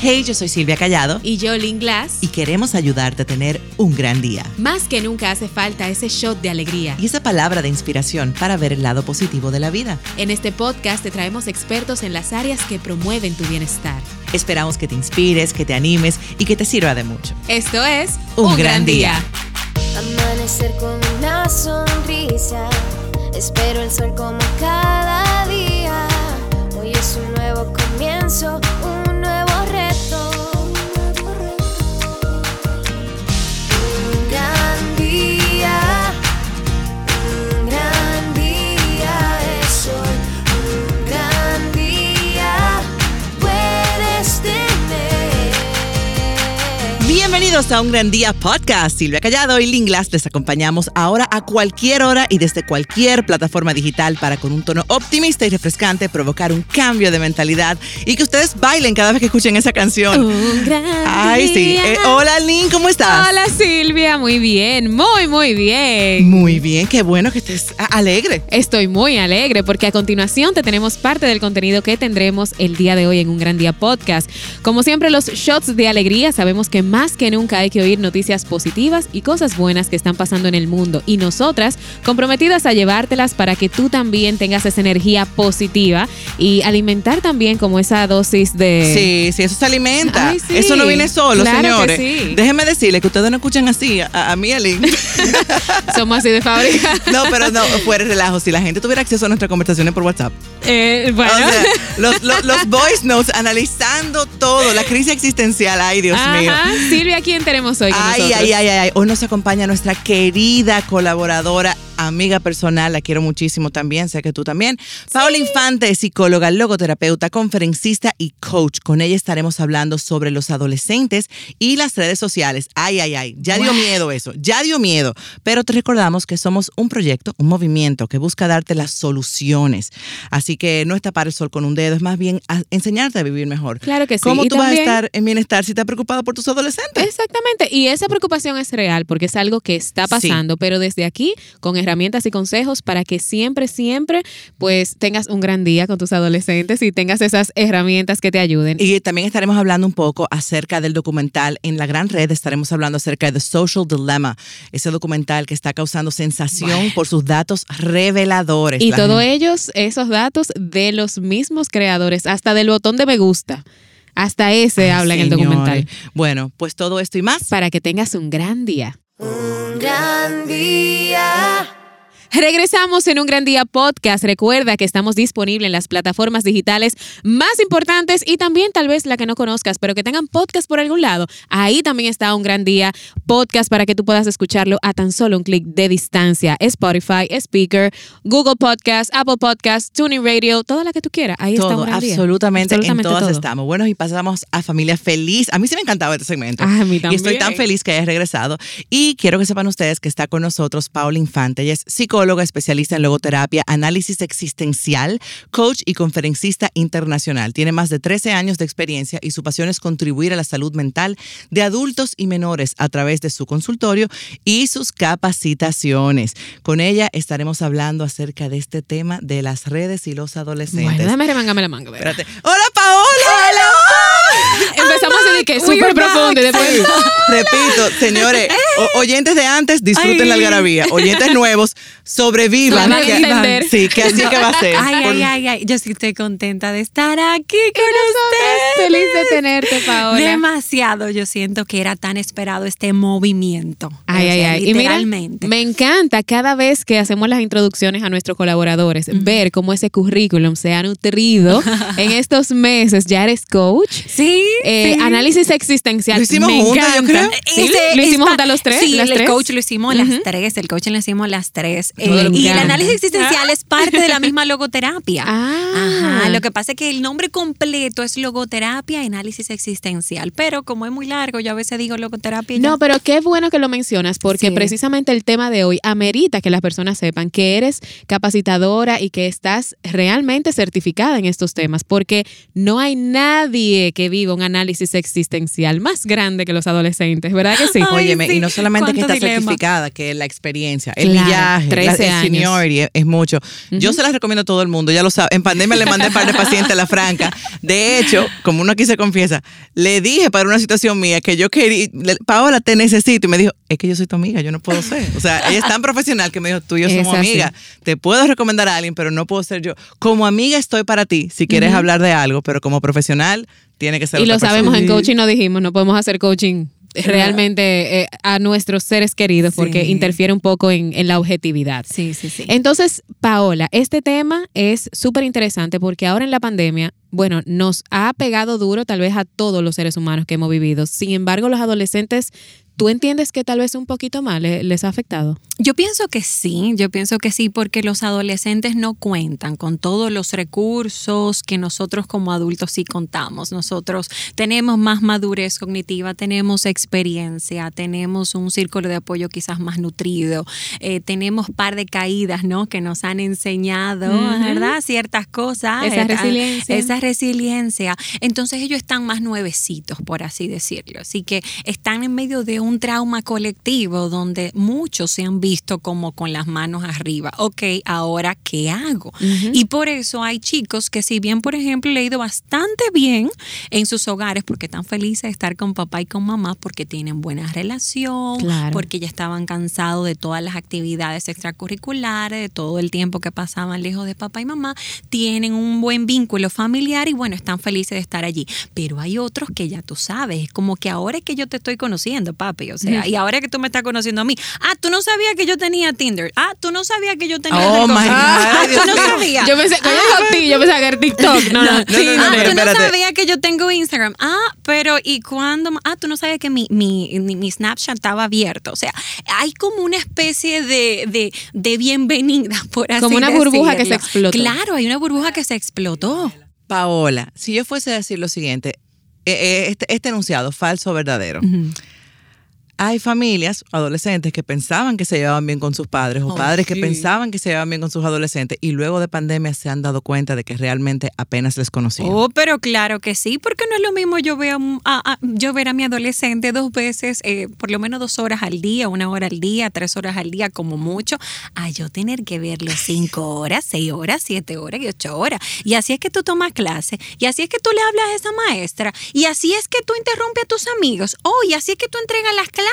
Hey, yo soy Silvia Callado Y yo, Lynn Glass. y queremos ayudarte a tener un gran día. Más que nunca hace falta ese shot de alegría. Y esa palabra de inspiración para ver el lado positivo de la vida. En este podcast te traemos expertos en las áreas que promueven tu bienestar. Esperamos que te inspires, que te animes y que te sirva de mucho. Esto es Un gran día. Amanecer con una sonrisa. Espero el sol como cada Bienvenidos a un gran día podcast. Silvia Callado y Lynn Glass les acompañamos ahora a cualquier hora y desde cualquier plataforma digital para con un tono optimista y refrescante provocar un cambio de mentalidad y que ustedes bailen cada vez que escuchen esa canción. Un gran Ay, sí. Eh, hola, Lynn, ¿cómo estás? Hola Silvia, muy bien, muy muy bien. Muy bien, qué bueno que estés alegre. Estoy muy alegre porque a continuación te tenemos parte del contenido que tendremos el día de hoy en un gran día podcast. Como siempre los shots de alegría, sabemos que más que nunca hay que oír noticias positivas y cosas buenas que están pasando en el mundo y nosotras comprometidas a llevártelas para que tú también tengas esa energía positiva y alimentar también como esa dosis de... Sí, sí, eso se alimenta. Ay, sí. Eso no viene solo, Claro señores. sí. Déjenme decirle que ustedes no escuchan así a, a Lynn. Somos así de fábrica. No, pero no, fuera relajo. Si la gente tuviera acceso a nuestras conversaciones por WhatsApp. Eh, bueno. O sea, los, los, los voice notes analizando todo, la crisis existencial. Ay, Dios mío. Ajá. Silvia, ¿quién tenemos hoy con Ay, nosotros? ay, ay, ay. Hoy nos acompaña nuestra querida colaboradora, amiga personal, la quiero muchísimo también, sé que tú también. Paola Infante es psicóloga, logoterapeuta, conferencista y coach. Con ella estaremos hablando sobre los adolescentes y las redes sociales. Ay, ay, ay, ya dio miedo eso, ya dio miedo. Pero te recordamos que somos un proyecto, un movimiento que busca darte las soluciones. Así que no es tapar el sol con un dedo, es más bien a- enseñarte a vivir mejor. Claro que sí. ¿Cómo Y tú vas a estar en bienestar si estás preocupado por tus adolescentes? Exactamente, y esa preocupación es real porque es algo que está pasando, pero desde aquí con herramientas y consejos para que siempre, siempre pues tengas un gran día con tus adolescentes y tengas esas herramientas que te ayuden. Y también estaremos hablando un poco acerca del documental. En la gran red estaremos hablando acerca de The Social Dilemma, ese documental que está causando sensación por sus datos reveladores. Y todos ellos, esos datos de los mismos creadores, hasta del botón de me gusta, hasta ese Ay, habla en el documental. Bueno, pues todo esto y más. Para que tengas un gran día. Un gran día. Regresamos en un gran día podcast. Recuerda que estamos disponibles en las plataformas digitales más importantes y también tal vez la que no conozcas, pero que tengan podcast por algún lado. Ahí también está un gran día podcast para que tú puedas escucharlo a tan solo un clic de distancia. Spotify, Speaker, Google Podcast, Apple Podcast, Tuning Radio, toda la que tú quieras. Ahí está Todo, un gran día. absolutamente, Absolutamente en todas todo. estamos. Bueno, y pasamos a Familia Feliz. A mí sí me encantaba este segmento. Ah, a mí Y estoy también. tan feliz que hayas regresado. Y quiero que sepan ustedes que está con nosotros Paula Infante. Ella es psicóloga, especialista en logoterapia, análisis existencial, coach y conferencista internacional. Tiene más de 13 años de experiencia y su pasión es contribuir a la salud mental de adultos y menores a través de su consultorio y sus capacitaciones. Con ella estaremos hablando acerca de este tema de las redes y los adolescentes. Bueno, dame la manga. ¿verdad? Espérate. ¡Hola, Paola! Empezamos así de que súper profundo después... Repito, señores, o- oyentes de antes, disfruten la algarabía. Oyentes nuevos, sobrevivan. La van a que- entender. Sí, que así que va a ser. Ay, Por- ay, ay, ay. Yo sí estoy contenta de estar aquí con ustedes. feliz de tenerte, Paola. Demasiado. Yo siento que era tan esperado este movimiento. Ay, O ay, ay. Y mira, Literalmente. me encanta cada vez que hacemos las introducciones a nuestros colaboradores, ver cómo ese currículum se ha nutrido en estos meses. Ya eres coach. sí. Eh, sí. Análisis existencial. Lo hicimos Me juntas, yo creo. Sí, Ese lo hicimos juntas los tres. Sí, las el tres. coach lo hicimos las tres, el coaching lo hicimos las tres. Eh, y el análisis existencial es parte de la misma logoterapia. Ah. Ajá, lo que pasa es que el nombre completo es logoterapia y análisis existencial, pero como es muy largo, yo a veces digo logoterapia y ya. No, pero qué bueno que lo mencionas, porque Sí. precisamente el tema de hoy amerita que las personas sepan que eres capacitadora y que estás realmente certificada en estos temas, porque no hay nadie que viva un análisis existencial más grande que los adolescentes, ¿verdad que sí? Ay, Óyeme, sí. y no solamente que está dilema. certificada, que la experiencia, el Claro, viaje, 13 la, el seniority es, es mucho. Yo se las recomiendo a todo el mundo, ya lo sabe. En pandemia le mandé un par de pacientes a la franca. De hecho, como uno aquí se confiesa, le dije para una situación mía que yo quería, Paola, te necesito. Y me dijo, es que yo soy tu amiga, yo no puedo ser. O sea, ella es tan profesional que me dijo, tú y yo somos amigas. Te puedo recomendar a alguien, pero no puedo ser yo. Como amiga estoy para ti, si quieres hablar de algo, pero como profesional tiene que ser Y otra lo sabemos persona. en coaching, no dijimos, no podemos hacer coaching realmente eh, a nuestros seres queridos porque Sí. interfiere un poco en, en la objetividad. Sí, sí, sí. Entonces, Paola, este tema es súper interesante porque ahora en la pandemia, bueno, nos ha pegado duro tal vez a todos los seres humanos que hemos vivido. Sin embargo, los adolescentes, ¿tú entiendes que tal vez un poquito más le- les ha afectado? Yo pienso que sí, yo pienso que sí, porque los adolescentes no cuentan con todos los recursos que nosotros como adultos sí contamos. Nosotros tenemos más madurez cognitiva, tenemos experiencia, tenemos un círculo de apoyo quizás más nutrido, eh, tenemos par de caídas, ¿no? Que nos han enseñado. ¿verdad? Ciertas cosas. Esa eh, resiliencia. Esa resiliencia. Entonces ellos están más nuevecitos, por así decirlo. Así que están en medio de un trauma colectivo donde muchos se han visto como con las manos arriba. Ok, ahora, ¿qué hago? Y por eso hay chicos que si bien, por ejemplo, le ha ido bastante bien en sus hogares porque están felices de estar con papá y con mamá porque tienen buena relación, Claro. porque ya estaban cansados de todas las actividades extracurriculares, de todo el tiempo que pasaban lejos de papá y mamá, tienen un buen vínculo familiar y bueno, están felices de estar allí. Pero hay otros que ya tú sabes, es como que ahora es que yo te estoy conociendo, papi, o sea, y ahora que tú me estás conociendo a mí, ah, tú no sabías que yo tenía Tinder, ah, tú no sabías que yo tenía Oh, my God, ah, Dios tú no sabías. Yo pensé, dijo ti, yo pensaba que era TikTok. No, no, No, no. Ah, tú no sabías que yo tengo Instagram. Ah, pero ¿y cuándo? Ah, tú no sabías que mi, mi, mi- mi Snapchat estaba abierto. O sea, hay como una especie de, de, de bienvenida, por así Como una burbuja que se decirlo. explotó. Claro, hay una burbuja que se explotó. Paola, si yo fuese a decir lo siguiente, eh, eh, este, este enunciado, falso o verdadero. Hay familias, adolescentes, que pensaban que se llevaban bien con sus padres o Oh, padres que pensaban que se llevaban bien con sus adolescentes y luego de pandemia se han dado cuenta de que realmente apenas les conocían. Oh, pero claro que sí, porque no es lo mismo yo, veo a, a- yo ver a mi adolescente dos veces, eh, por lo menos dos horas al día, una hora al día, tres horas al día como mucho, a yo tener que verlo cinco horas, seis horas, siete horas y ocho horas. Y así es que tú tomas clase, y así es que tú le hablas a esa maestra, y así es que tú interrumpes a tus amigos, oh, y así es que tú entregas las clases.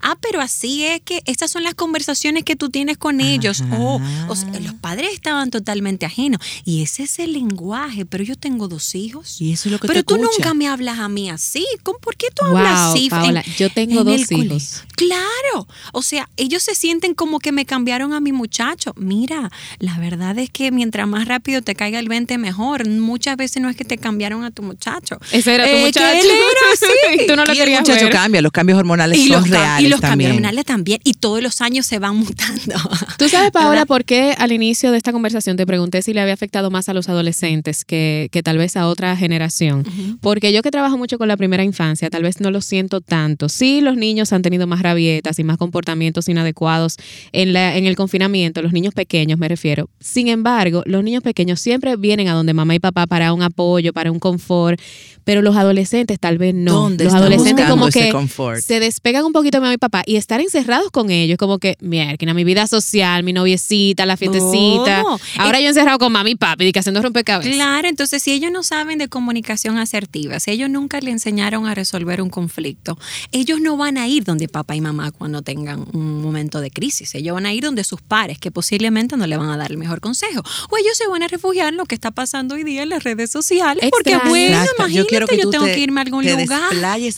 Ah, pero así es que estas son las conversaciones que tú tienes con ellos. Oh, o sea, los padres estaban totalmente ajenos. Y ese es el lenguaje, pero yo tengo dos hijos. Y eso es lo que Pero te tú escucha. nunca me hablas a mí así. ¿Cómo- ¿Por qué tú Wow, hablas así? Paola, yo tengo dos hijos. Claro. O sea, ellos se sienten como que me cambiaron a mi muchacho. Mira, la verdad es que mientras más rápido te caiga el 20, mejor. Muchas veces no es que te cambiaron a tu muchacho. Ese era tu Eh, que muchacho. él era así. y tú no lo y el querías muchacho ver. cambia, los cambios hormonales Y son los, reales y los cambios también. también. Y todos los años se van mutando. Tú sabes, Paola, por qué al inicio de esta conversación te pregunté si le había afectado más a los adolescentes que, que tal vez a otra generación. Porque yo que trabajo mucho con la primera infancia, tal vez no lo siento tanto. Sí, los niños han tenido más rabietas y más comportamientos inadecuados en, la, en el confinamiento, los niños pequeños me refiero. Sin embargo, los niños pequeños siempre vienen a donde mamá y papá para un apoyo, para un confort, pero los adolescentes tal vez no. ¿Dónde los están adolescentes buscando como ese que confort? se despegan un poquito de mamá y papá y estar encerrados con ellos, como que, mierda, mi vida social, mi noviecita, la fiestecita. No. Ahora yo encerrado con mami y papi, y que haciendo rompecabezas. Claro, entonces si ellos no saben de comunicación asertiva, si ellos nunca le enseñaron a resolver un conflicto, ellos no van a ir donde papá y mamá cuando tengan un momento de crisis. Ellos van a ir donde sus pares, que posiblemente no le van a dar el mejor consejo. O ellos se van a refugiar en lo que está pasando hoy día en las redes sociales. Porque bueno, Exacto. imagínate, yo, tú tengo te- que irme a algún te lugar.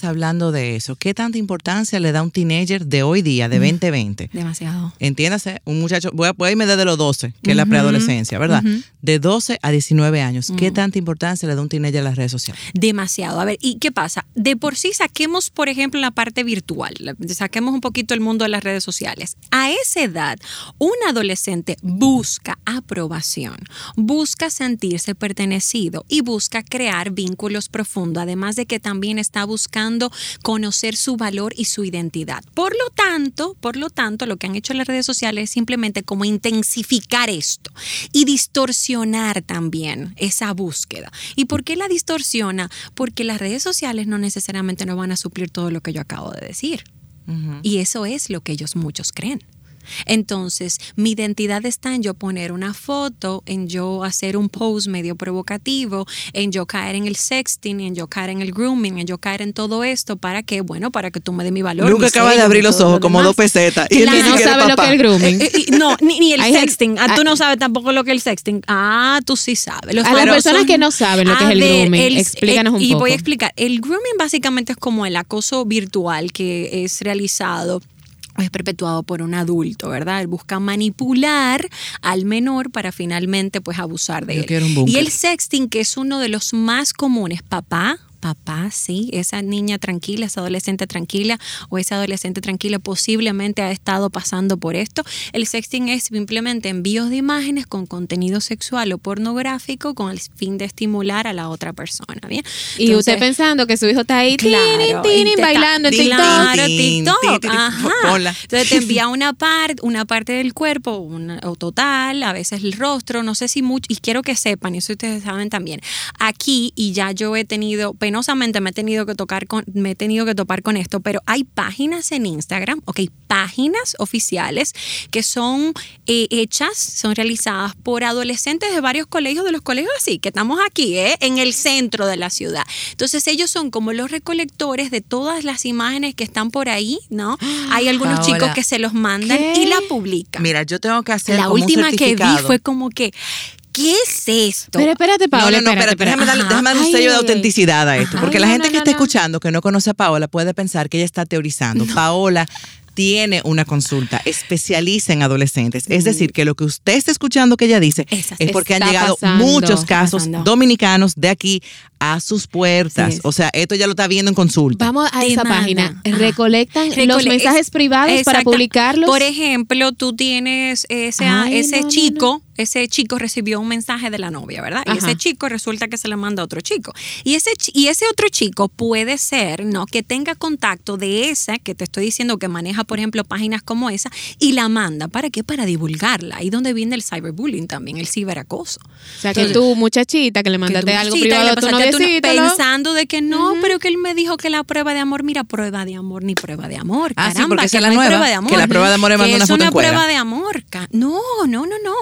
hablando de eso. ¿Qué tanta importancia importancia le da un teenager de hoy día, de 2020? Demasiado. Entiéndase, un muchacho, voy a, voy a irme desde los 12, que es la preadolescencia, ¿verdad? De 12 a 19 años. ¿Qué tanta importancia le da un teenager a las redes sociales? Demasiado. A ver, ¿y qué pasa? De por sí saquemos, por ejemplo, la parte virtual, saquemos un poquito el mundo de las redes sociales. A esa edad, un adolescente busca aprobación, busca sentirse pertenecido y busca crear vínculos profundos, además de que también está buscando conocer su valor y su identidad. Por lo tanto, por lo tanto, lo que han hecho las redes sociales es simplemente como intensificar esto y distorsionar también esa búsqueda. ¿Y por qué la distorsiona? Porque las redes sociales no necesariamente no van a suplir todo lo que yo acabo de decir. Y eso es lo que ellos muchos creen. Entonces, mi identidad está en yo poner una foto, en yo hacer un post medio provocativo, en yo caer en el sexting, en yo caer en el grooming, en yo caer en todo esto. ¿Para qué? Bueno, para que tú me des mi valor. Luke mi acaba de abrir los ojos lo como dos pesetas. Y él Claro. ni no sabe lo que es el grooming. Eh, eh, y no, ni, ni el Hay gente- sexting. Ah, tú no sabes tampoco lo que es el sexting. Ah, tú sí sabes. Los A las personas son- que no saben lo que es el ver, grooming, explícanos un Y voy poco. a explicar. El grooming básicamente es como el acoso virtual que es realizado es perpetuado por un adulto, ¿verdad? Él busca manipular al menor para finalmente pues abusar de Yo él. un y el sexting, que es uno de los más comunes, papá, papá, sí, esa niña tranquila, esa adolescente tranquila o esa adolescente tranquila posiblemente ha estado pasando por esto. El sexting es simplemente envíos de imágenes con contenido sexual o pornográfico con el fin de estimular a la otra persona, ¿bien? Y usted pensando que su hijo está ahí Claro, te bailando en TikTok. Claro, TikTok. Ajá. Entonces te envía una parte, una parte del cuerpo, una, o total, a veces el rostro, no sé si mucho, y quiero que sepan, y eso ustedes saben también. Aquí, y ya yo he tenido, penosamente me he tenido que tocar con, me he tenido que topar con esto, pero hay páginas en Instagram, ok, páginas oficiales que son eh, hechas, son realizadas por adolescentes de varios colegios, de los colegios así, que estamos aquí, ¿eh? en el centro de la ciudad. Entonces ellos son como los recolectores de todas las imágenes que están por ahí, ¿no? Hay algunos Paola, chicos que se los mandan ¿qué? y la publican. Mira, yo tengo que hacer la como un última que vi fue como que, ¿qué es esto? Pero espérate, No, Paola, no, no, espérate, espérate, déjame darle, Ajá. déjame darle un sello de ay, autenticidad a esto, Ajá. porque Ay, la no, gente no, que no, está no. escuchando, que no conoce a Paola, puede pensar que ella está teorizando. Paola tiene una consulta, especializa en adolescentes. Es decir, que lo que usted está escuchando que ella dice Esas- es porque han llegado pasando, muchos casos pasando. dominicanos de aquí a sus puertas. Sí. O sea, esto ya lo está viendo en consulta. Vamos a esa página. Ajá. Recolectan los Recole- mensajes es- privados para publicarlos. Por ejemplo, tú tienes ese, Ay, ese no, no, chico, ese chico recibió un mensaje de la novia, ¿verdad? Y ese chico resulta que se lo manda a otro chico. Y ese, y ese otro chico puede ser, ¿no? Que tenga contacto de esa, que te estoy diciendo que maneja, por ejemplo, páginas como esa, y la manda. ¿Para qué? Para divulgarla. Ahí donde viene el cyberbullying también, el ciberacoso. o sea, que tú, muchachita, que le mandaste Que algo privado a tu no- noviecito. ¿no? Pensando de que no, pero que él me dijo que la prueba de amor, mira, prueba de amor ni prueba de amor. Ah, sí, Caramba, porque que es la no hay nueva, prueba de amor. que la prueba de amor es una una prueba de amor. No, no, no, no.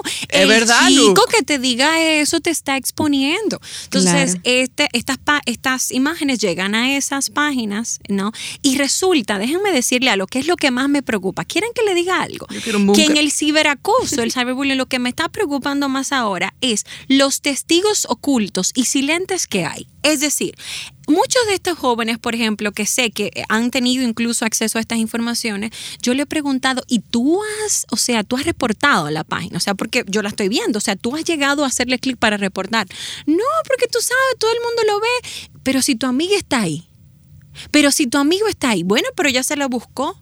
Verdad, chico Luke. que te diga eso te está exponiendo. Entonces, Claro. este, estas, estas imágenes llegan a esas páginas, ¿no? Y resulta, déjenme decirle algo, que es lo que más me preocupa. ¿Quieren que le diga algo? Yo quiero un Que en el ciberacoso, el cyberbullying, lo que me está preocupando más ahora es los testigos ocultos y silentes que hay. Es decir, muchos de estos jóvenes, por ejemplo, que sé que han tenido incluso acceso a estas informaciones, yo le he preguntado, ¿y tú has, o sea, tú has reportado la página? O sea, porque yo la estoy viendo, o sea, tú has llegado a hacerle clic para reportar. No, porque tú sabes, todo el mundo lo ve, pero si tu amiga está ahí, pero si tu amigo está ahí, bueno, pero ya se la buscó.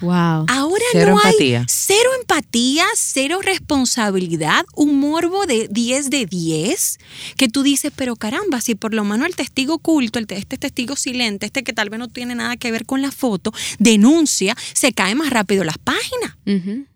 Wow. Ahora Cero no empatía. hay cero empatía, cero responsabilidad, un morbo de 10 de 10, que tú dices, pero caramba, si por lo menos el testigo oculto, el, te- este testigo silente, este que tal vez no tiene nada que ver con la foto, denuncia, se cae más rápido las páginas. Ujú.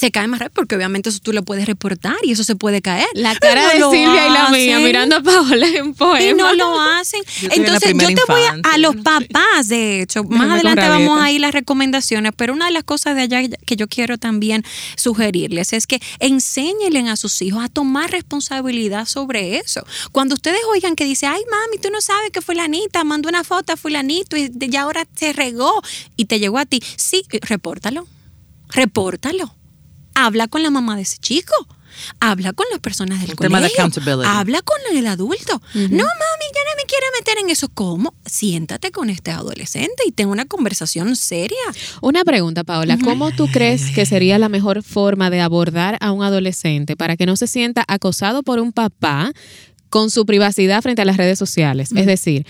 Se cae más rápido porque obviamente eso tú lo puedes reportar y eso se puede caer. La cara no de Silvia y la mía mirando a Paola en poema. Y no lo hacen. Yo Entonces, yo te voy a, a los papás, de hecho, más Déjame adelante vamos a ir las recomendaciones, pero una de las cosas de allá que yo quiero también sugerirles es que enséñenle a sus hijos a tomar responsabilidad sobre eso. Cuando ustedes oigan que dice, ay mami, tú no sabes que fulanita mandó una foto a fulanito y ya ahora se regó y te llegó a ti, sí, repórtalo, repórtalo. Habla con la mamá de ese chico. Habla con las personas del Un colegio. tema de accountability. Habla con el adulto. No, mami, yo no me quiero meter en eso. ¿Cómo? Siéntate con este adolescente y ten una conversación seria. Una pregunta, Paola. ¿Cómo tú crees que sería la mejor forma de abordar a un adolescente para que no se sienta acosado por un papá con su privacidad frente a las redes sociales? Es decir,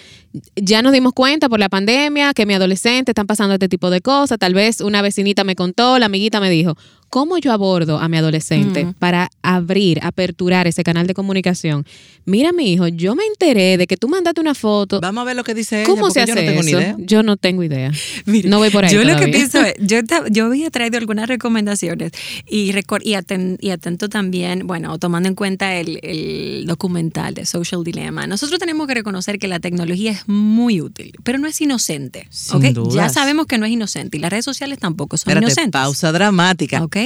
ya nos dimos cuenta por la pandemia que mi adolescente están pasando este tipo de cosas. Tal vez una vecinita me contó, la amiguita me dijo, ¿cómo yo abordo a mi adolescente Mm. para abrir, aperturar ese canal de comunicación? Mira, mi hijo, yo me enteré de que tú mandaste una foto. Vamos a ver lo que dice ¿Cómo se yo hace no tengo ni eso? idea. Yo no tengo idea. Mire, no voy por ahí Yo lo que pienso es, yo, yo había traído algunas recomendaciones y, recor- y, aten- y atento también, bueno, tomando en cuenta el, el documental de Social Dilemma, nosotros tenemos que reconocer que la tecnología es muy útil, pero no es inocente. Sin ¿ok? Ya dudas. sabemos que no es inocente y las redes sociales tampoco son Espérate, inocentes. pausa dramática. ¿Ok?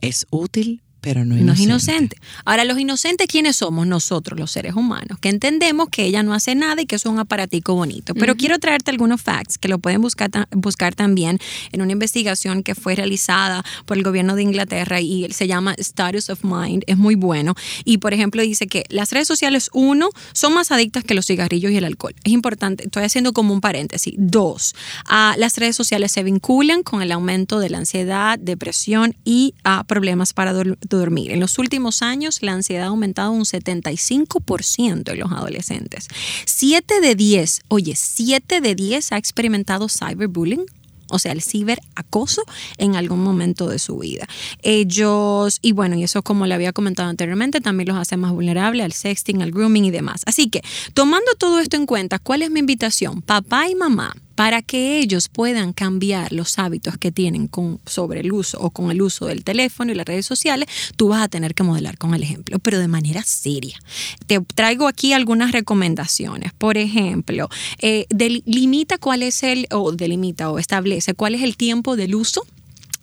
Es útil, pero no es inocente. Ahora, los inocentes, ¿quiénes somos? Nosotros, los seres humanos, que entendemos que ella no hace nada y que es un aparatico bonito. Pero quiero traerte algunos facts que lo pueden buscar, buscar también en una investigación que fue realizada por el gobierno de Inglaterra y se llama Status of Mind. Es muy bueno. Y, por ejemplo, dice que las redes sociales, uno, son más adictas que los cigarrillos y el alcohol. Es importante, estoy haciendo como un paréntesis. Dos, ah, las redes sociales se vinculan con el aumento de la ansiedad, depresión y ah, problemas para dor- dormir. En los últimos años, la ansiedad ha aumentado un 75% en los adolescentes. 7 de 10, oye, 7 de 10 ha experimentado cyberbullying. O sea, el ciberacoso en algún momento de su vida. Ellos, y bueno, y eso como le había comentado anteriormente, también los hace más vulnerables al sexting, al grooming y demás. Así que, tomando todo esto en cuenta, ¿cuál es mi invitación? Papá y mamá, para que ellos puedan cambiar los hábitos que tienen con, sobre el uso o con el uso del teléfono y las redes sociales, tú vas a tener que modelar con el ejemplo, pero de manera seria. Te traigo aquí algunas recomendaciones. Por ejemplo, eh, del- limita cuál es el, o delimita o establece cuál es el tiempo del uso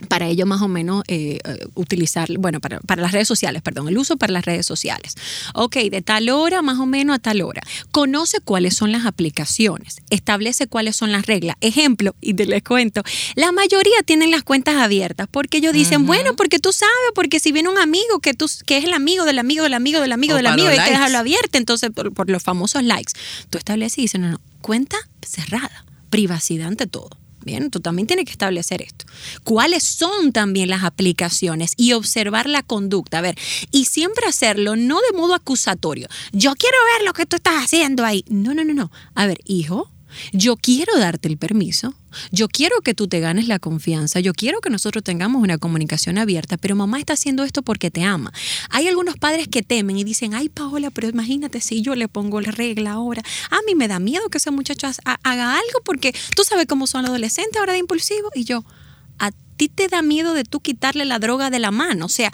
para ello más o menos eh, eh, utilizar, bueno, para, para las redes sociales, perdón, el uso para las redes sociales. Ok, de tal hora más o menos a tal hora. Conoce cuáles son las aplicaciones, establece cuáles son las reglas. Ejemplo, y te les cuento, la mayoría tienen las cuentas abiertas porque ellos dicen, bueno, porque tú sabes, porque si viene un amigo que, tú, que es el amigo del amigo del amigo del amigo O del amigo, hay que dejarlo abierto, entonces por, por los famosos likes. Tú estableces y dices, no, no, cuenta cerrada, privacidad ante todo. Bien, tú también tienes que establecer esto. ¿Cuáles son también las aplicaciones? Y observar la conducta. A ver, y siempre hacerlo no de modo acusatorio. Yo quiero ver lo que tú estás haciendo ahí. No, no, no, no. A ver, hijo, yo quiero darte el permiso. Yo quiero que tú te ganes la confianza. Yo quiero que nosotros tengamos una comunicación abierta, pero mamá está haciendo esto porque te ama. Hay algunos padres que temen y dicen, ay Paola, pero imagínate si yo le pongo la regla ahora. A mí me da miedo que ese muchacho ha- haga algo porque tú sabes cómo son los adolescentes ahora de impulsivo. Y yo, a ti te da miedo de tú quitarle la droga de la mano. O sea,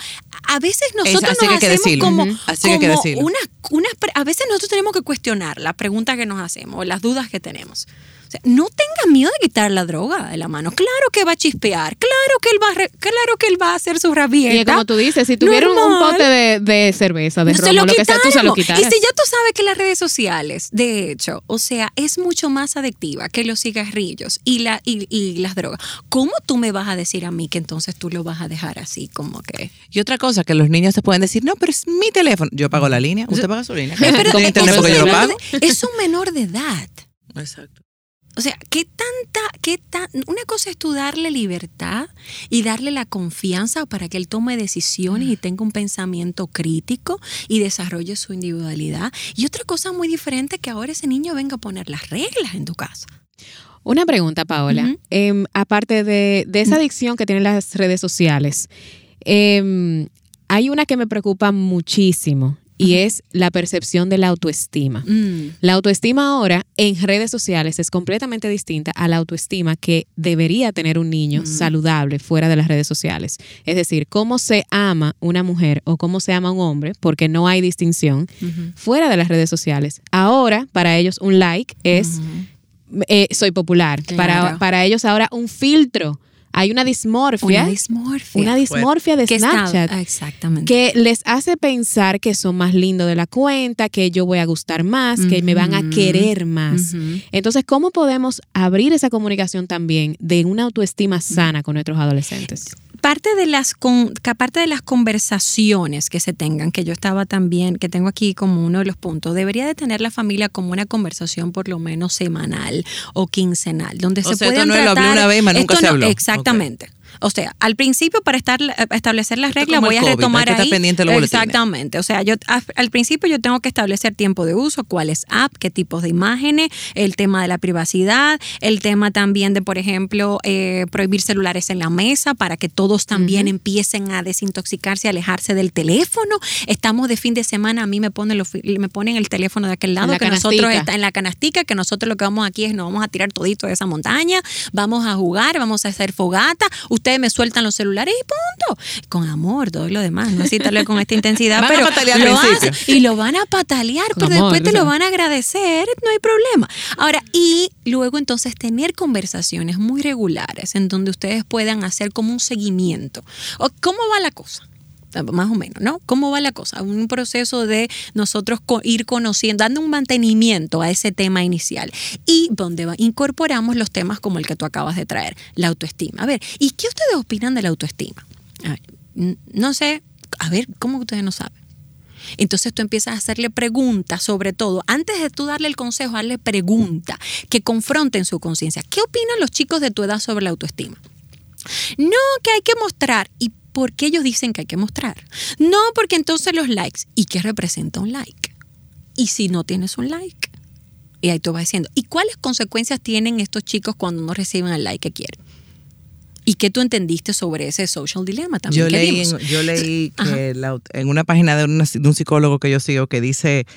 a veces nosotros nos hacemos decirlo. como, Ujú. Así que hay que como una, a veces nosotros tenemos que cuestionar las preguntas que nos hacemos o las dudas que tenemos. O sea, no tenga miedo de quitar la droga de la mano. Claro que va a chispear, claro que él va a, re- claro que él va a hacer su rabieta. Y es como tú dices, si tuvieran un Normal. pote de, de cerveza, de No, romo, lo lo que sea, tú se lo quitaras. Y si ya tú sabes que las redes sociales, de hecho, o sea, es mucho más adictiva que los cigarrillos y, la, y, y las drogas, ¿cómo tú me vas a decir a mí que entonces tú lo vas a dejar así como que... Y otra cosa, que los niños se pueden decir, no, pero es mi teléfono. Yo pago la línea, usted paga su línea. Pero Tiene es, internet un porque yo lo menor pago. de, es un menor de edad. Exacto. O sea, ¿qué tanta, qué tan, una cosa es tú darle libertad y darle la confianza para que él tome decisiones y tenga un pensamiento crítico y desarrolle su individualidad. Y otra cosa muy diferente que ahora ese niño venga a poner las reglas en tu casa. Una pregunta, Paola. Em, aparte de, de esa adicción que tienen las redes sociales, em, hay una que me preocupa muchísimo y es la percepción de la autoestima. Mm. La autoestima ahora en redes sociales es completamente distinta a la autoestima que debería tener un niño saludable fuera de las redes sociales. Es decir, cómo se ama una mujer o cómo se ama un hombre, porque no hay distinción, fuera de las redes sociales. Ahora, para ellos, un like es eh, soy popular. Para, para ellos ahora un filtro hay una dismorfia. Una dismorfia. Una dismorfia de está- Snapchat. ah, exactamente. que les hace pensar que son más lindos de la cuenta, que yo voy a gustar más, que me van a querer más. Entonces, ¿cómo podemos abrir esa comunicación también de una autoestima sana con nuestros adolescentes? parte de las con, que aparte de las conversaciones que se tengan, que yo estaba también, que tengo aquí como uno de los puntos, debería de tener la familia como una conversación por lo menos semanal o quincenal, donde O se sea, puedan esto no lo hablé una vez, mas nunca esto se no- habló. Exactamente. O sea, al principio para estar, establecer las reglas voy a COVID, retomar ahí. pendiente de los. Exactamente. O sea, yo al principio yo tengo que establecer tiempo de uso, cuáles app, qué tipos de imágenes, el tema de la privacidad, el tema también de, por ejemplo, eh, prohibir celulares en la mesa para que todos también empiecen a desintoxicarse, a alejarse del teléfono. Estamos de fin de semana, a mí me ponen, fi- me ponen el teléfono de aquel lado, la que nosotros está en la canastica, que nosotros lo que vamos aquí es nos vamos a tirar todito de esa montaña, vamos a jugar, vamos a hacer fogata, ustedes me sueltan los celulares y punto. Con amor, todo lo demás, no así tal vez con esta intensidad, Van pero lo hacen y lo van a patalear, Con pero amor, después te lo van a agradecer, no hay problema. Ahora, y luego entonces tener conversaciones muy regulares en donde ustedes puedan hacer como un seguimiento. ¿Cómo va la cosa? Más o menos, ¿no? ¿Cómo va la cosa? Un proceso de nosotros ir conociendo, dando un mantenimiento a ese tema inicial y donde incorporamos los temas como el que tú acabas de traer, la autoestima. A ver, ¿y qué ustedes opinan de la autoestima? No sé, a ver, ¿cómo ustedes no saben? Entonces tú empiezas a hacerle preguntas, sobre todo, antes de tú darle el consejo, darle preguntas que confronten su conciencia. ¿Qué opinan los chicos de tu edad sobre la autoestima? No, que hay que mostrar. ¿Y por qué ellos dicen que hay que mostrar? No, porque entonces los likes. ¿Y qué representa un like? ¿Y si no tienes un like? Y ahí tú vas diciendo, ¿y cuáles consecuencias tienen estos chicos cuando no reciben el like que quieren? ¿Y qué tú entendiste sobre ese social dilemma también? Yo leí, yo que la en una página de, una- de un psicólogo que yo sigo que dice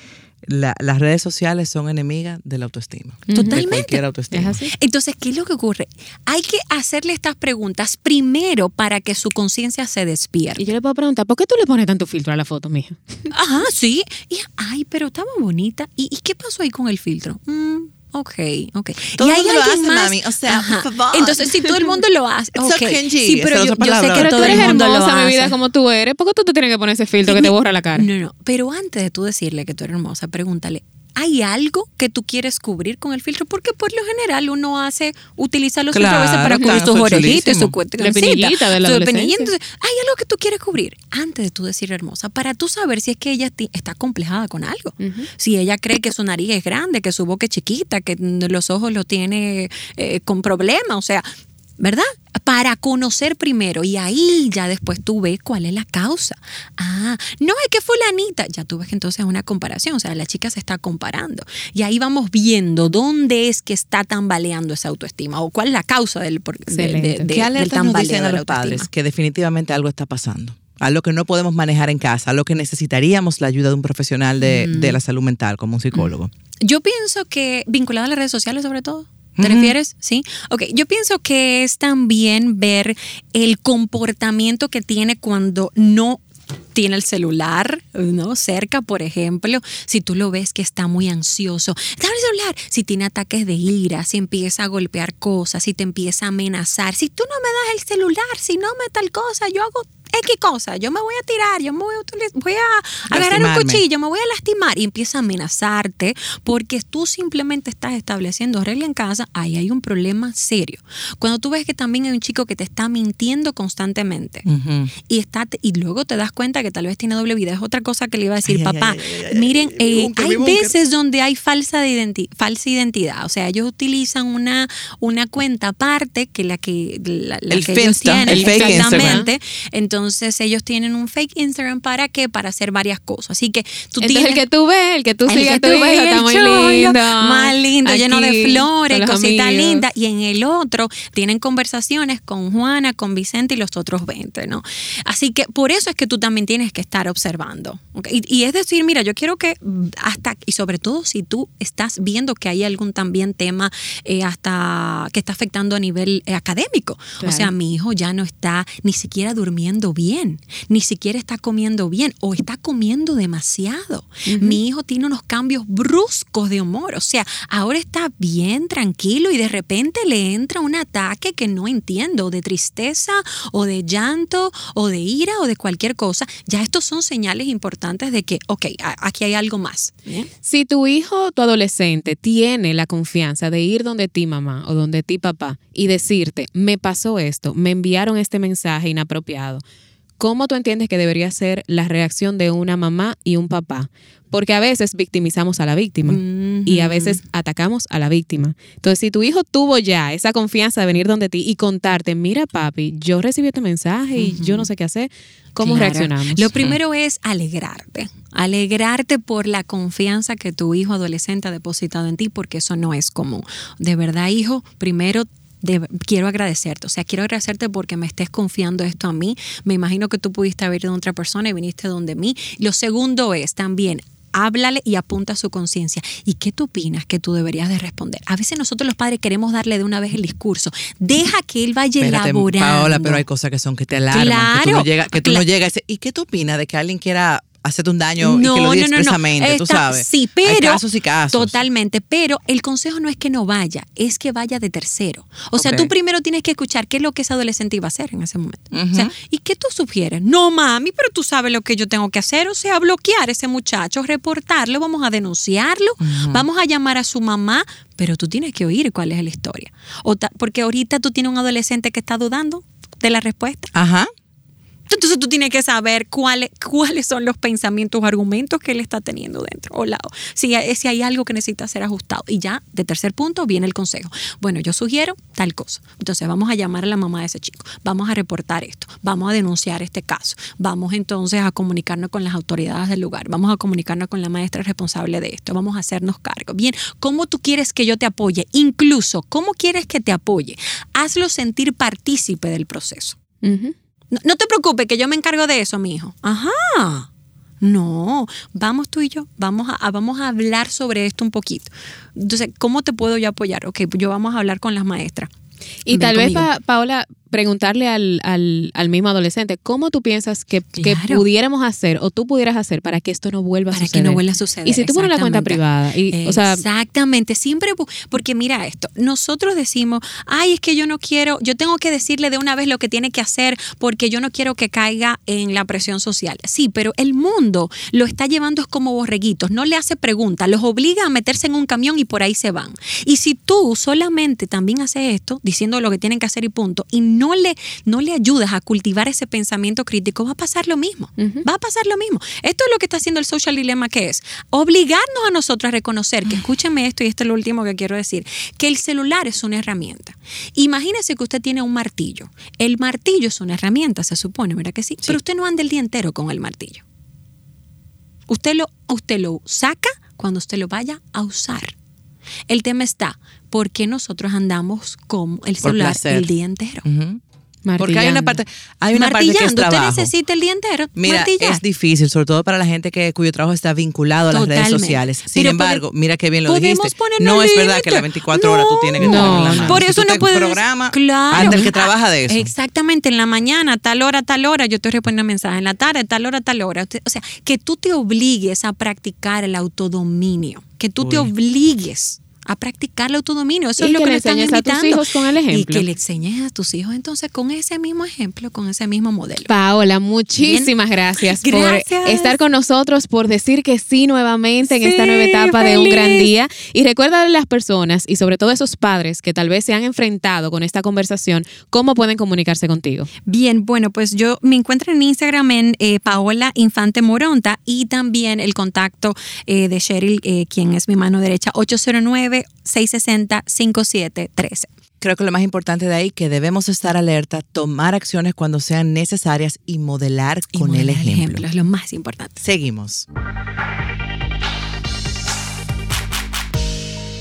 la- las redes sociales son enemigas de la autoestima. De Totalmente. cualquier autoestima. ¿Es así? Entonces, ¿qué es lo que ocurre? Hay que hacerle estas preguntas primero para que su conciencia se despierte. Y yo le puedo preguntar, ¿por qué tú le pones tanto filtro a la foto, mija? Ajá, sí. Y, ay, pero estaba bonita. ¿Y, y qué pasó ahí con el filtro? Mm, ok, ok. Todo y el hay mundo lo alguien hace, más. mami. O sea, Ajá. por favor. Entonces, si todo el mundo lo hace. It's so. Sí, pero yo, yo sé que Pero tú todo eres el mundo lo hermosa, mi hace. vida, como tú eres. ¿Por qué tú te tienes que poner ese filtro que te borra la cara? No, no. Pero antes de tú decirle que tú eres hermosa, pregúntale. ¿Hay algo que tú quieres cubrir con el filtro? Porque por lo general uno hace, utiliza los filtros a veces para cubrir claro, sus son orejitas, su. La de la adolescencia. Entonces, hay algo que tú quieres cubrir antes de tú decir hermosa, para tú saber si es que ella está complejada con algo. Si ella cree que su nariz es grande, que su boca es chiquita, que los ojos lo tiene eh, con problemas, o sea, ¿verdad? Para conocer primero y ahí ya después tú ves cuál es la causa. Ah, no es que fulanita, ya tú ves que entonces es una comparación, o sea, la chica se está comparando y ahí vamos viendo dónde es que está tambaleando esa autoestima o cuál es la causa del, por- de- de- de- ¿Qué del tambaleo de a la los padres autoestima. que definitivamente algo está pasando? Algo que no podemos manejar en casa, algo que necesitaríamos la ayuda de un profesional de, Mm. de la salud mental, como un psicólogo. Yo pienso que vinculado a las redes sociales sobre todo. ¿Te refieres? Sí. Ok, yo pienso que es también ver el comportamiento que tiene cuando no tiene el celular, ¿no? Cerca, por ejemplo, si tú lo ves que está muy ansioso, dame el celular. Si tiene ataques de ira, si empieza a golpear cosas, si te empieza a amenazar, si tú no me das el celular, si no me tal cosa, yo hago X cosa, yo me voy a tirar, yo me voy a, voy a agarrar un cuchillo, me voy a lastimar y empieza a amenazarte porque tú simplemente estás estableciendo regla en casa, ahí hay un problema serio. Cuando tú ves que también hay un chico que te está mintiendo constantemente y está y luego te das cuenta que tal vez tiene doble vida, es otra cosa que le iba a decir, Ay, papá, ay, ay, ay, miren, eh, hay veces donde hay falsa, de identi- falsa identidad, o sea, ellos utilizan una, una cuenta aparte que la que, la, la El que ellos tienen, el exactamente, entonces ellos tienen un fake Instagram para qué, para hacer varias cosas, así que tú Entonces, tienes el que tú ves, el que tú tu tú ves, está muy lindo. Más lindo, lleno de flores, cositas lindas. Y en el otro tienen conversaciones con Juana, con Vicente y los otros 20, ¿no? Así que por eso es que tú también tienes que estar observando. Y, y es decir, mira, yo quiero que hasta, y sobre todo si tú estás viendo que hay algún también tema eh, hasta que está afectando a nivel eh, académico. Claro. O sea, mi hijo ya no está ni siquiera durmiendo bien, ni siquiera está comiendo bien o está comiendo demasiado. Mi hijo tiene unos cambios bruscos de humor. O sea, ahora está bien tranquilo y de repente le entra un ataque que no entiendo, de tristeza o de llanto o de ira o de cualquier cosa, ya estos son señales importantes de que, ok, aquí hay algo más. Si tu hijo, tu adolescente, tiene la confianza de ir donde ti mamá o donde ti papá y decirte, me pasó esto, me enviaron este mensaje inapropiado, ¿cómo tú entiendes que debería ser la reacción de una mamá y un papá? Porque a veces victimizamos a la víctima y a veces atacamos a la víctima. Entonces, si tu hijo tuvo ya esa confianza de venir donde ti y contarte, mira papi, yo recibí este mensaje y yo no sé qué hacer, ¿cómo reaccionamos? Lo primero es alegrarte, alegrarte por la confianza que tu hijo adolescente ha depositado en ti, porque eso no es común. De verdad, hijo, primero quiero agradecerte. O sea, quiero agradecerte porque me estés confiando esto a mí. Me imagino que tú pudiste haber ido a otra persona y viniste donde mí. Lo segundo es también háblale y apunta a su conciencia. ¿Y qué tú opinas que tú deberías de responder? A veces nosotros los padres queremos darle de una vez el discurso. Deja que él vaya Espérate, elaborando. Paola, pero hay cosas que son que te alarman, que tú no llegas, que tú no llegas. ¿Y qué tú opinas de que alguien quiera hacerte un daño no, y que lo diga expresamente, tú sabes. Sí, pero. Hay casos y casos. Totalmente. Pero el consejo no es que no vaya, es que vaya de tercero. O sea, tú primero tienes que escuchar qué es lo que ese adolescente iba a hacer en ese momento. O sea, ¿y qué tú sugieres? No, mami, pero tú sabes lo que yo tengo que hacer. O sea, bloquear a ese muchacho, reportarlo, vamos a denunciarlo, vamos a llamar a su mamá, pero tú tienes que oír cuál es la historia. O porque ahorita tú tienes un adolescente que está dudando de la respuesta. Ajá. Entonces tú tienes que saber cuáles, cuáles son los pensamientos o argumentos que él está teniendo dentro o lado. Si, si hay algo que necesita ser ajustado. Y ya, de tercer punto, viene el consejo. Bueno, yo sugiero tal cosa. Entonces vamos a llamar a la mamá de ese chico. Vamos a reportar esto. Vamos a denunciar este caso. Vamos entonces a comunicarnos con las autoridades del lugar. Vamos a comunicarnos con la maestra responsable de esto. Vamos a hacernos cargo. Bien, ¿cómo tú quieres que yo te apoye? Incluso, ¿cómo quieres que te apoye? Hazlo sentir partícipe del proceso. No, te preocupes, que yo me encargo de eso, mi hijo. Ajá. No, vamos tú y yo, vamos a, vamos a hablar sobre esto un poquito. Entonces, ¿cómo te puedo yo apoyar? Ok, pues yo vamos a hablar con las maestras. Y tal vez, Paola, preguntarle al, al, al, mismo adolescente, ¿cómo tú piensas que, que, pudiéramos hacer o tú pudieras hacer para que esto no vuelva a suceder? Para que no vuelva a suceder. Y si tú pones la cuenta privada. Y, o sea, Exactamente, siempre, porque mira esto, nosotros decimos, ay, es que yo no quiero, yo tengo que decirle de una vez lo que tiene que hacer porque yo no quiero que caiga en la presión social. Sí, pero el mundo lo está llevando como borreguitos, no le hace preguntas, los obliga a meterse en un camión y por ahí se van. Y si tú solamente también haces esto, diciendo lo que tienen que hacer y punto, y no no le, no le ayudas a cultivar ese pensamiento crítico, va a pasar lo mismo. Va a pasar lo mismo. Esto es lo que está haciendo el social dilemma, que es obligarnos a nosotros a reconocer que, escúcheme esto y esto es lo último que quiero decir, que el celular es una herramienta. Imagínese que usted tiene un martillo. El martillo es una herramienta, se supone, ¿verdad que sí? Pero usted no anda el día entero con el martillo. Usted lo, usted lo saca cuando usted lo vaya a usar. El tema está, ¿por qué nosotros andamos con el celular el día entero? Porque hay una parte, hay una parte que es trabajo. Usted necesita el día entero. Mira, es difícil, sobre todo para la gente que cuyo trabajo está vinculado a las redes sociales. Sin embargo, mira qué bien lo dijiste. No es verdad que las 24 horas tú tienes que estar en la mano. Por eso no puedes. programa, claro. el que trabaja de eso. Exactamente, en la mañana, tal hora, tal hora, yo te respondo un mensaje. En la tarde, tal hora, tal hora. O sea, que tú te obligues a practicar el autodominio. Que tú te obligues a practicar el autodominio. Eso es lo que, le están invitando. a tus hijos con el ejemplo. Y que le enseñes a tus hijos entonces con ese mismo ejemplo, con ese mismo modelo. Paola, muchísimas gracias, por estar con nosotros, por decir que sí nuevamente en esta nueva etapa de un gran día. Y recuerda a las personas y sobre todo a esos padres que tal vez se han enfrentado con esta conversación, cómo pueden comunicarse contigo. Bien, bueno, pues yo me encuentro en Instagram en eh, Paola Infante Moronta y también el contacto eh, de Cheryl, eh, quien es mi mano derecha, 809 660-5713. Creo que lo más importante de ahí que debemos estar alerta, tomar acciones cuando sean necesarias y modelar con el ejemplo. el ejemplo. Es lo más importante. Seguimos.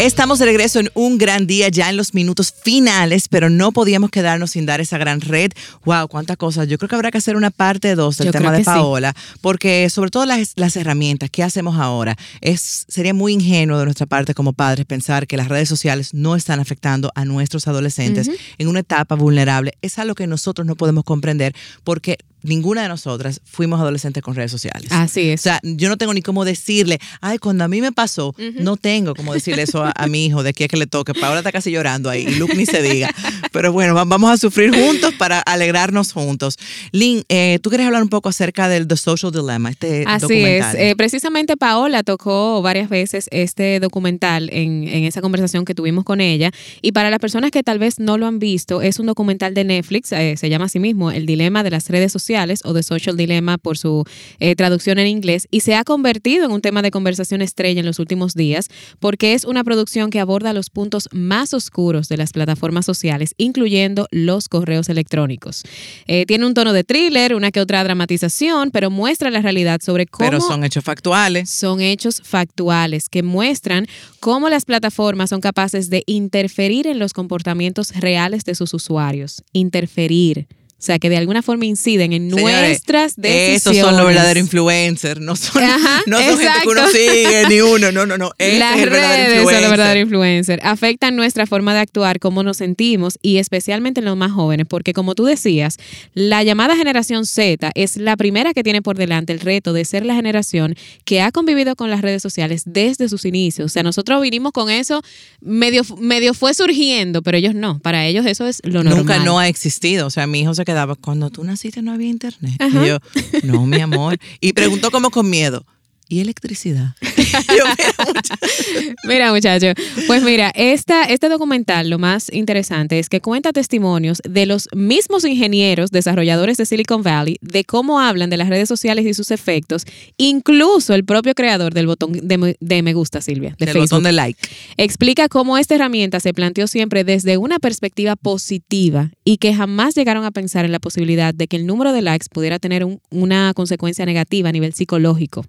Estamos de regreso en un gran día ya en los minutos finales, pero no podíamos quedarnos sin dar esa gran red. Wow, cuántas cosas. Yo creo que habrá que hacer una parte 2 del tema de Paola, porque sobre todo las, las, herramientas, ¿qué hacemos ahora? Es, sería muy ingenuo de nuestra parte como padres pensar que las redes sociales no están afectando a nuestros adolescentes en una etapa vulnerable. Es algo que nosotros no podemos comprender porque ninguna de nosotras fuimos adolescentes con redes sociales. Así O es. sea, yo no tengo ni cómo decirle, ay, cuando a mí me pasó, no tengo cómo decirle eso a, a mi hijo de aquí a que le toque. Paola está casi llorando ahí, y Luke ni se diga. Pero bueno, va- vamos a sufrir juntos para alegrarnos juntos. Lynn, eh, tú quieres hablar un poco acerca del The Social Dilemma, este Así documental. es. Eh, precisamente Paola tocó varias veces este documental en, en esa conversación que tuvimos con ella. Y para las personas que tal vez no lo han visto, es un documental de Netflix, eh, se llama así mismo El Dilema de las Redes Sociales o The Social Dilemma por su eh, traducción en inglés. Y se ha convertido en un tema de conversación estrella en los últimos días porque es una producción que aborda los puntos más oscuros de las plataformas sociales, incluyendo los correos electrónicos. Eh, tiene un tono de thriller, una que otra dramatización, pero muestra la realidad sobre cómo Pero son hechos factuales. son hechos factuales que muestran cómo las plataformas son capaces de interferir en los comportamientos reales de sus usuarios. Interferir. O sea, que de alguna forma inciden en Señores, nuestras decisiones. Estos son los verdaderos influencers, no son, Ajá, no son gente que uno sigue, ni uno, no, no, no. Este Las es el verdadero redes son los verdaderos influencers. Afectan nuestra forma de actuar, cómo nos sentimos y especialmente en los más jóvenes, porque como tú decías, la llamada generación Z es la primera que tiene por delante el reto de ser la generación que ha convivido con las redes sociales desde sus inicios. O sea, nosotros vinimos con eso, medio, medio fue surgiendo, pero ellos no. Para ellos eso es lo normal. Nunca no ha existido. O sea, mi hijo se quedaba, cuando tú naciste no había internet. Y yo, no, mi amor. Y preguntó como con miedo, ¿y electricidad? mira, muchacho. Pues mira, esta, este documental lo más interesante es que cuenta testimonios de los mismos ingenieros desarrolladores de Silicon Valley, de cómo hablan de las redes sociales y sus efectos, incluso el propio creador del botón de, me- de me gusta, Silvia, de El Facebook. botón de like. Explica cómo esta herramienta se planteó siempre desde una perspectiva positiva y que jamás llegaron a pensar en la posibilidad de que el número de likes pudiera tener un- una consecuencia negativa a nivel psicológico.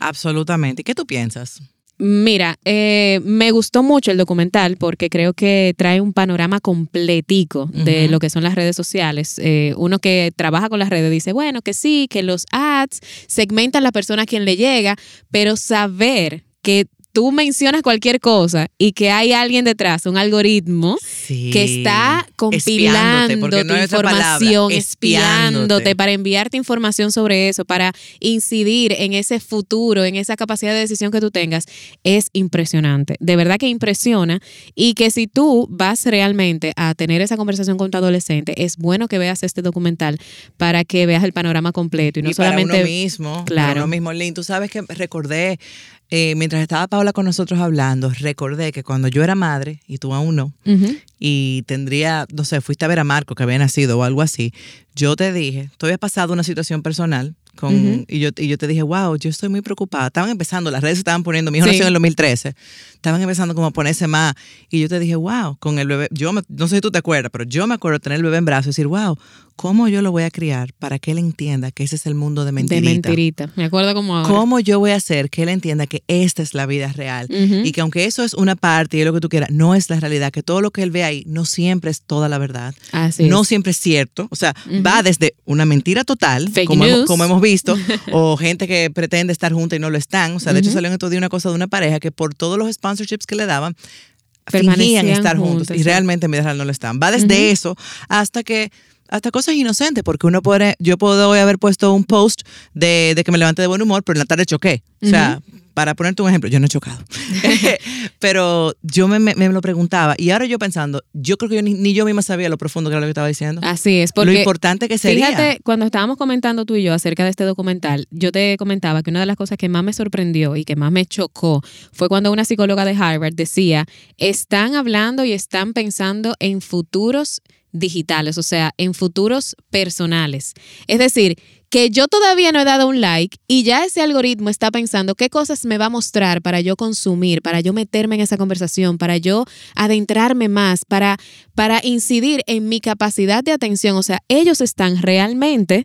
Absolutamente. ¿Y qué tú piensas? Mira, eh, me gustó mucho el documental porque creo que trae un panorama completico de lo que son las redes sociales. Eh, uno que trabaja con las redes dice, bueno, que sí, que los ads segmentan la persona a quien le llega, pero saber que tú mencionas cualquier cosa y que hay alguien detrás, un algoritmo Sí. que está compilando no tu palabra, información, espiándote. para enviarte información sobre eso, para incidir en ese futuro, en esa capacidad de decisión que tú tengas, es impresionante. De verdad que impresiona y que si tú vas realmente a tener esa conversación con tu adolescente, es bueno que veas este documental para que veas el panorama completo y no y para solamente uno mismo. Para Claro. uno mismo, Lynn. Tú sabes que recordé, eh, mientras estaba Paula con nosotros hablando, recordé que cuando yo era madre, y tú aún no, y tendría, no sé, fuiste a ver a Marco que había nacido o algo así, yo te dije, tú habías pasado una situación personal con, Ujú. y, yo, y yo te dije, wow, yo estoy muy preocupada. Estaban empezando, las redes se estaban poniendo, mi hijo Sí. nació en el 2013, estaban empezando como a ponerse más. Y yo te dije, wow, con el bebé, yo me- no sé si tú te acuerdas, pero yo me acuerdo tener el bebé en brazos y decir, wow, ¿cómo yo lo voy a criar para que él entienda que ese es el mundo de de mentirita? mentirita. Me acuerdo como ahora. ¿Cómo yo voy a hacer que él entienda que esta es la vida real? Ujú. Y que aunque eso es una parte y es lo que tú quieras, no es la realidad, que todo lo que él ve ahí no siempre es toda la verdad. Así no es. siempre es cierto. O sea, va desde una mentira total, Fake como, hemos, news. como hemos visto, o gente que pretende estar junta y no lo están. O sea, de hecho salió en estos días una cosa de una pareja que por todos los sponsorships que le daban, fingían estar juntos, juntos, y realmente en vida real no lo están. Va desde eso hasta que hasta cosas inocentes, porque uno puede, yo puedo haber puesto un post de, de que me levanté de buen humor, pero en la tarde choqué. O sea, para ponerte un ejemplo, yo no he chocado. pero yo me, me- me lo preguntaba y ahora yo pensando, yo creo que yo ni, ni yo misma sabía lo profundo que era lo que estaba diciendo. Así es, lo porque importante que sería. Fíjate, cuando estábamos comentando tú y yo acerca de este documental, yo te comentaba que una de las cosas que más me sorprendió y que más me chocó fue cuando una psicóloga de Harvard decía, están hablando y están pensando en futuros digitales, o sea, en futuros personales. Es decir, que yo todavía no he dado un like y ya ese algoritmo está pensando qué cosas me va a mostrar para yo consumir, para yo meterme en esa conversación, para yo adentrarme más, para, para incidir en mi capacidad de atención. O sea, ellos están realmente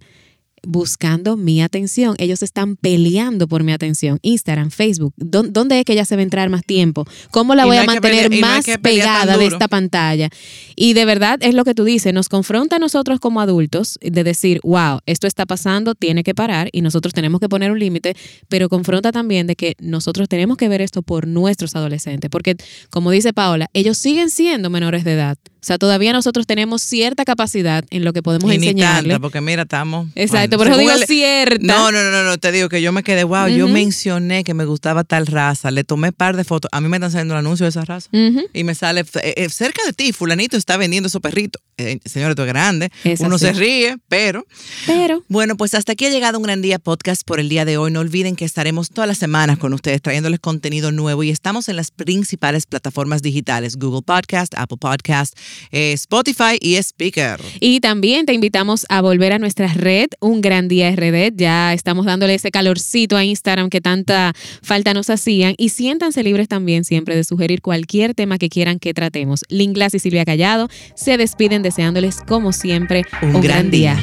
buscando mi atención. Ellos están peleando por mi atención. Instagram, Facebook. ¿dó- ¿Dónde es que ella se va a entrar más tiempo? ¿Cómo la voy no a mantener no más pegada de esta pantalla? Y de verdad es lo que tú dices, nos confronta a nosotros como adultos de decir, wow, esto está pasando, tiene que parar y nosotros tenemos que poner un límite, pero confronta también de que nosotros tenemos que ver esto por nuestros adolescentes, porque como dice Paola, ellos siguen siendo menores de edad. O sea, todavía nosotros tenemos cierta capacidad en lo que podemos Y ni enseñarle. tanta, porque mira, estamos. Exacto, bueno, por eso digo cierta. No, no, no, no, te digo que yo me quedé, wow, yo mencioné que me gustaba tal raza, le tomé par de fotos. A mí me están saliendo el anuncio de esa raza. Y me sale, eh, eh, cerca de ti, fulanito está vendiendo esos perritos. Eh, señor, esto es grande. Es Uno así. se ríe, pero Pero bueno, pues hasta aquí ha llegado un gran día podcast por el día de hoy. No olviden que estaremos todas las semanas con ustedes trayéndoles contenido nuevo y estamos en las principales plataformas digitales, Google Podcast, Apple Podcast, eh, Spotify y Speaker. Y también te invitamos a volver a nuestra red, Un Gran Día RD. Ya estamos dándole ese calorcito a Instagram que tanta falta nos hacían. Y siéntanse libres también siempre de sugerir cualquier tema que quieran que tratemos. Link Glass y Silvia Callado se despiden deseándoles, como siempre, un, gran, día.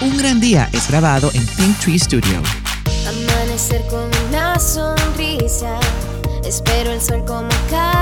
Un gran día es grabado en Pink Tree Studio. Amanecer con una sonrisa. Espero el sol como cada